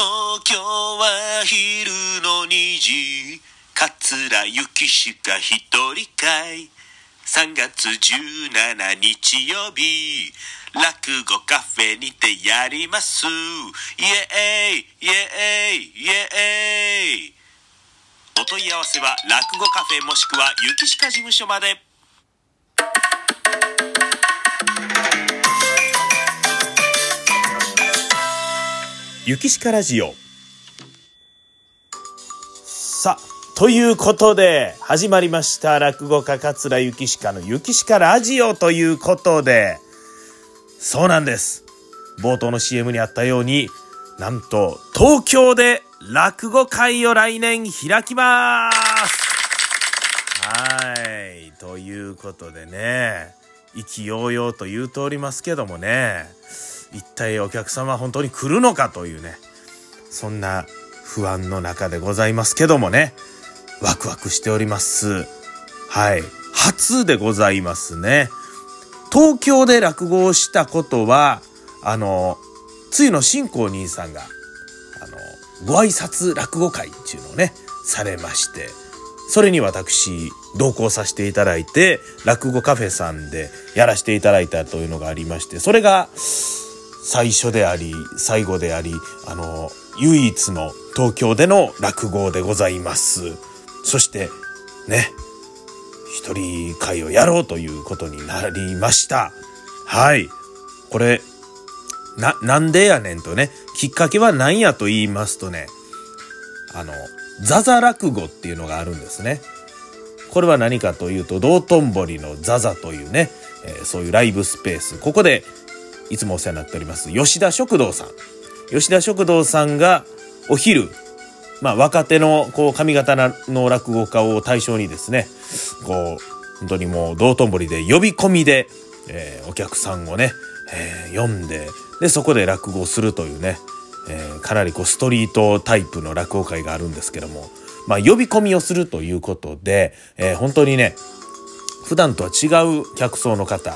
東京は昼の2時桂雪しか一人かい3月17日曜日落語カフェにてやります。イエーイイエーイイエーイ。お問い合わせは落語カフェもしくは雪しか事務所まで。雪しかラジオ。さあということで始まりました落語家桂雪しかの雪しかラジオということで。そうなんです。冒頭の CM にあったようになんと東京で落語会を来年開きます。はい。ということでね意気揚々と言うておりますけどもね。一体お客様は本当に来るのかというねそんな不安の中でございますけどもねワクワクしております。はい。初でございますね。東京で落語をしたことはあのつゆの新光兄さんがあのご挨拶落語会っていうのをねされましてそれに私同行させていただいて落語カフェさんでやらせていただいたというのがありましてそれが最初であり最後でありあの唯一の東京での落語でございます。そしてね一人会をやろうということになりました。はい。これななんでやねんとねきっかけは何やと言いますとねあのザザ落語っていうのがあるんですね。これは何かというと道頓堀のザザというね、えー、そういうライブスペース。ここでいつもお世話になっております吉田食堂さん。吉田食堂さんがお昼まあ若手のこう髪型の落語家を対象にですねこう本当にもう道頓堀で呼び込みで、えー、お客さんをね、えー、読んででそこで落語するというね、えー、かなりこうストリートタイプの落語会があるんですけどもまあ呼び込みをするということで、えー、本当にね普段とは違う客層の方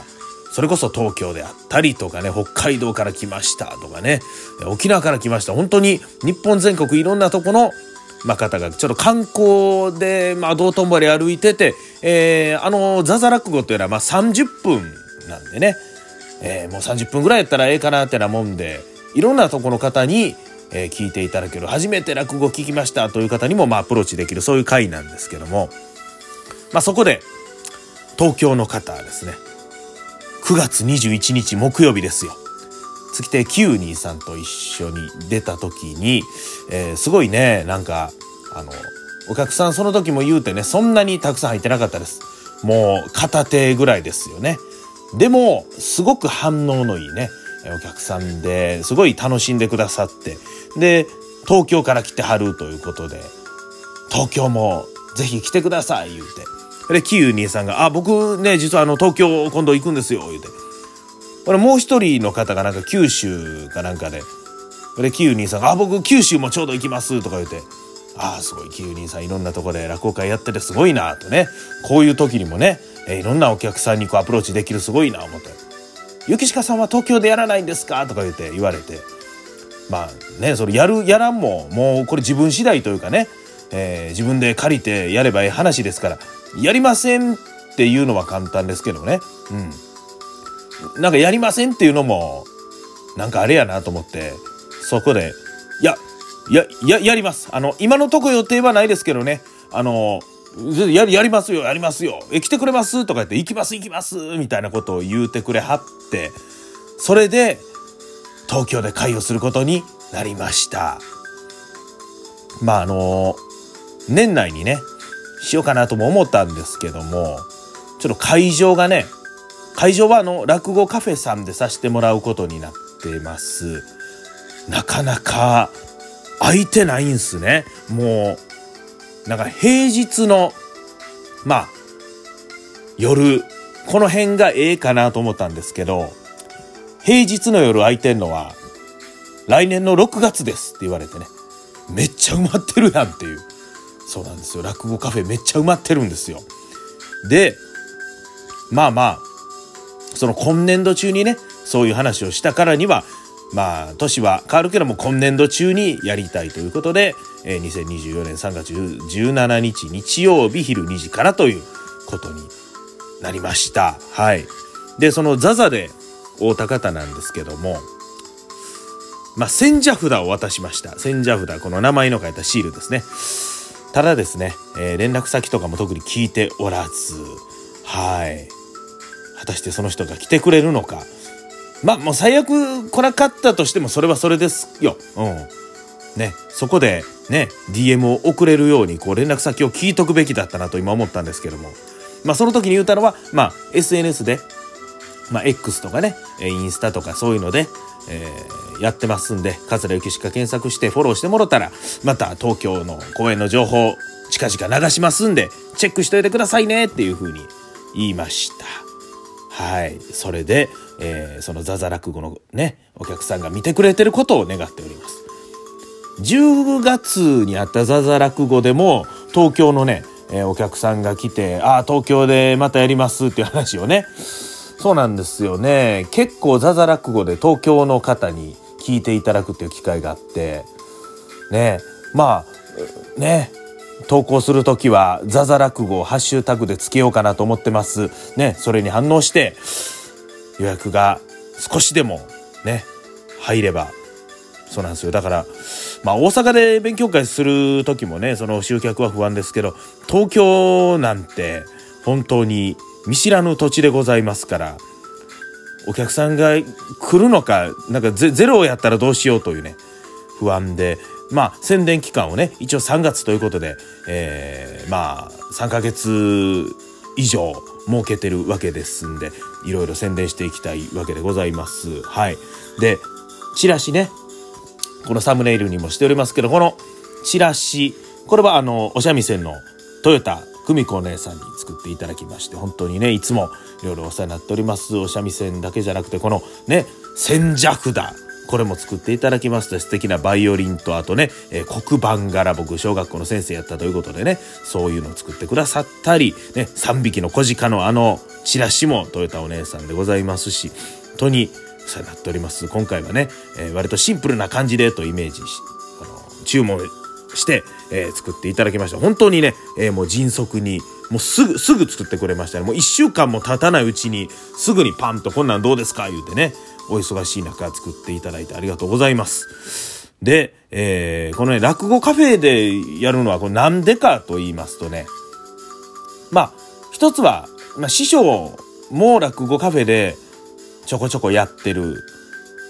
それこそ東京であったりとかね、北海道から来ましたとかね、沖縄から来ました。本当に日本全国いろんなとこの、まあ、方がちょっと観光で、まあ、道頓堀歩いてて、えー、あの、ザザ落語っていうのはまあ30分なんでね、えー、もう30分ぐらいやったらええかなってなもんで、いろんなとこの方に、えー、聞いていただける、初めて落語聞きましたという方にも、まあ、アプローチできる、そういう回なんですけども、まあ、そこで、東京の方ですね、9月21日木曜日ですよ。月亭923さんと一緒に出た時に、えー、すごいね、なんか、あの、お客さんその時も言うてね、そんなにたくさん入ってなかったです。もう片手ぐらいですよね。でも、すごく反応のいいね、お客さんで、すごい楽しんでくださって、で、東京から来てはるということで、東京もぜひ来てください、言うて。で、キウニさんが、あ、僕ね、実はあの、東京今度行くんですよ、言うて。これもう一人の方がなんか九州かなんかで、で、キウニさんが、あ、僕九州もちょうど行きます、とか言うて。ああ、すごい、キウニさんいろんなとこで落語会やっててすごいな、とね。こういう時にもね、えいろんなお客さんにこうアプローチできるすごいな、思って。ゆきしかさんは東京でやらないんですかとか言って言われて。まあね、それやる、やらんも、もうこれ自分次第というかね、えー、自分で借りてやればいい話ですから、やりませんっていうのは簡単ですけどね。うん。なんかやりませんっていうのも、なんかあれやなと思って、そこで、いや、や、や、やります。あの、今のとこ予定はないですけどね。あの、や、やりますよ、やりますよ。え、来てくれます？とか言って、行きます、行きますみたいなことを言うてくれはって、それで、東京で会をすることになりました。まあ、あの、年内にね、しようかなとも思ったんですけども、ちょっと会場がね、会場はあの、落語カフェさんでさせてもらうことになってます。なかなか空いてないんすね。もう、なんか平日の、まあ、夜、この辺がええかなと思ったんですけど、平日の夜空いてんのは、来年の6月ですって言われてね、めっちゃ埋まってるやんっていう。そうなんですよ。落語カフェめっちゃ埋まってるんですよ。で、まあまあ、その今年度中にね、そういう話をしたからには、まあ年は変わるけども今年度中にやりたいということで、えー、2024年3月17日日曜日昼2時からということになりましたはいでそのザザで会うた方なんですけどもまあ、千社札を渡しました。千社札、この名前の書いたシールですね。ただですね、えー、連絡先とかも特に聞いておらず、はい。果たしてその人が来てくれるのか。まあ、もう最悪来なかったとしてもそれはそれですよ。うん。ね、そこでね、DM を送れるようにこう連絡先を聞いとくべきだったなと今思ったんですけども。まあ、その時に言うたのは、まあ、SNS で、まあ、X とかね、インスタとかそういうので、えー、やってますんで、桂幸しか検索してフォローしてもろたら、また東京の公演の情報、近々流しますんで、チェックしといてくださいねっていう風に言いました。はい。それで、えー、そのザザ落語のね、お客さんが見てくれてることを願っております。10月にあったザザ落語でも、東京のね、えー、お客さんが来て、ああ、東京でまたやりますっていう話をね、そうなんですよね。結構ザザ落語で東京の方に聞いていただくっていう機会があって、ね、まあ、ね、投稿するときはザザ落語をハッシュタグでつけようかなと思ってます。ね、それに反応して予約が少しでもね、入れば、そうなんですよ。だから、まあ大阪で勉強会する時もね、その集客は不安ですけど、東京なんて本当に見知らぬ土地でございますから、お客さんが来るのか、なんかゼロをやったらどうしようというね、不安で、まあ宣伝期間をね、一応3月ということで、えー、まあ3ヶ月以上設けてるわけですんで、いろいろ宣伝していきたいわけでございます。はい。で、チラシね、このサムネイルにもしておりますけど、このチラシ、これはあの、お三味線のトヨタ久美子お姉さんに作っていただきまして本当にねいつもいろいろお世話になっております。お三味線だけじゃなくてこのね千社札これも作っていただきまして素敵なバイオリンとあとね、えー、黒板柄僕小学校の先生やったということでねそういうのを作ってくださったり、ね、3匹の小鹿のあのチラシもトヨタお姉さんでございますし本当にお世話になっております。今回はね、えー、割とシンプルな感じでとイメージしあの注文して、えー、作っていただきました。本当にね、えー、もう迅速に、もうすぐ、すぐ作ってくれましたね。もう一週間も経たないうちに、すぐにパンとこんなんどうですか言うてね、お忙しい中作っていただいてありがとうございます。で、えー、このね、落語カフェでやるのは、これなんでかと言いますとね、まあ、一つは、まあ、師匠も落語カフェでちょこちょこやってる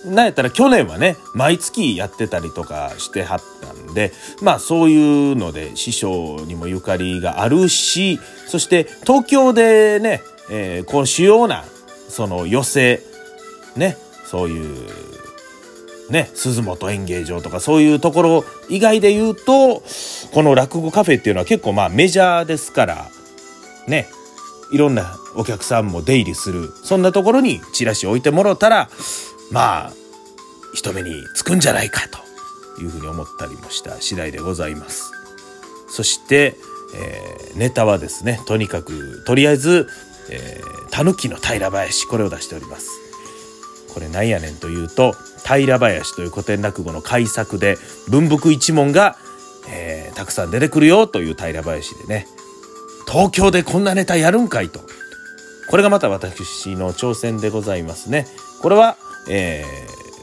なんやったら去年はね、毎月やってたりとかしてはったんで、まあそういうので師匠にもゆかりがあるし、そして東京でね、えー、こう主要な、その寄席、ね、そういう、ね、鈴本演芸場とかそういうところ以外で言うと、この落語カフェっていうのは結構まあメジャーですから、ね、いろんなお客さんも出入りする、そんなところにチラシ置いてもろたら、まあ、人目につくんじゃないかというふうに思ったりもした次第でございます。そして、えー、ネタはですね、とにかく、とりあえず、えー、たぬきの平林、これを出しております。これなんやねんというと、平林という古典落語の改作で、文福一門が、えー、たくさん出てくるよという平林でね、東京でこんなネタやるんかいと。これがまた私の挑戦でございますね。これは、え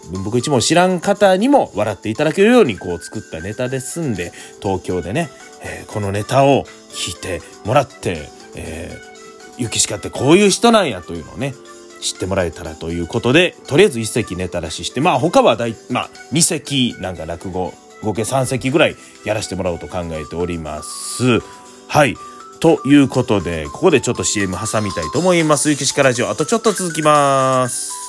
ー、文福一門知らん方にも笑っていただけるようにこう作ったネタですんで、東京でね、えー、このネタを聞いてもらって、えー、ゆきしかってこういう人なんやというのをね、知ってもらえたらということで、とりあえず一席ネタ出しして、まあ他は大、まあ二席なんか落語、合計三席ぐらいやらせてもらおうと考えております。はい。ということで、ここでちょっと CM 挟みたいと思います。ゆきしかラジオ、あとちょっと続きます。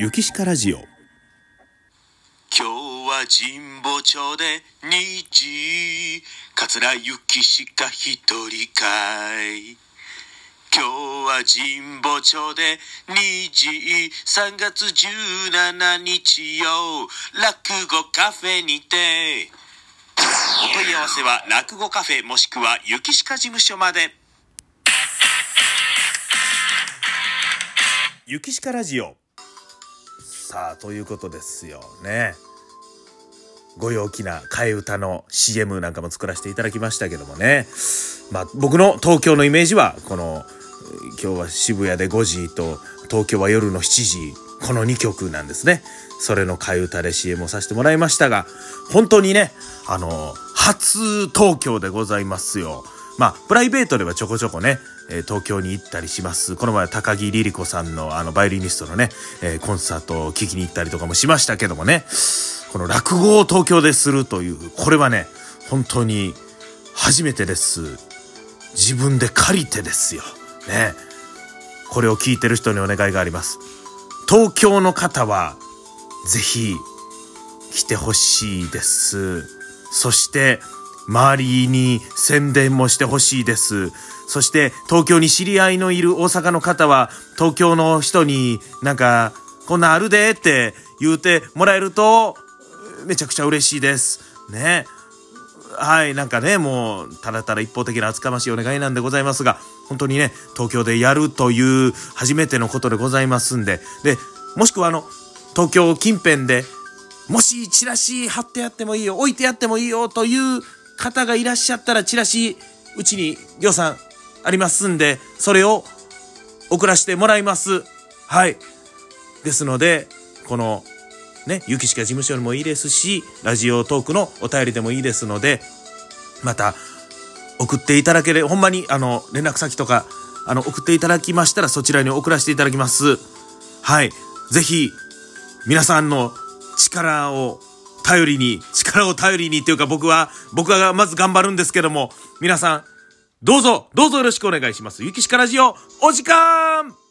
ゆきしかラジオ。今日は神保町で日桂ゆきしか一人かい今日は神保町で日3月17日よ。落語カフェにて。お問い合わせは落語カフェもしくはゆきしか事務所まで。ゆきしかラジオ。さあ、ということですよね。ご陽気な替え歌の CM なんかも作らせていただきましたけどもね。まあ、僕の東京のイメージは、この、今日は渋谷で5時と、東京は夜の7時、この2曲なんですね。それの替え歌で CM をさせてもらいましたが、本当にね、あの、初東京でございますよ。まあ、プライベートではちょこちょこね、え東京に行ったりします。この前高木リリ子さんのあのバイオリニストのね、えコンサートを聴きに行ったりとかもしましたけどもね、この落語を東京でするという、これはね、本当に初めてです。自分で借りてですよ。ね。これを聞いてる人にお願いがあります。東京の方は、ぜひ、来てほしいです。そして、周りに宣伝もしてほしいです。そして、東京に知り合いのいる大阪の方は、東京の人になんか、こんなあるでって言うてもらえると、めちゃくちゃ嬉しいです。ね。はい、なんかね、もう、ただただ一方的な厚かましいお願いなんでございますが、本当にね、東京でやるという初めてのことでございますんで、で、もしくはあの、東京近辺で、もしチラシ貼ってやってもいいよ、置いてやってもいいよという方がいらっしゃったら、チラシ、うちに予算ありますんで、それを送らせてもらいます。はい。ですので、このね、ゆきしか事務所にもいいですし、ラジオトークのお便りでもいいですので、また、送っていただければ、ほんまに、あの、連絡先とか、あの、送っていただきましたら、そちらに送らせていただきます。はい。ぜひ、皆さんの力を頼りに、力を頼りにっていうか僕は、僕はまず頑張るんですけども、皆さん、どうぞ、どうぞよろしくお願いします。ゆきしかラジオ、お時間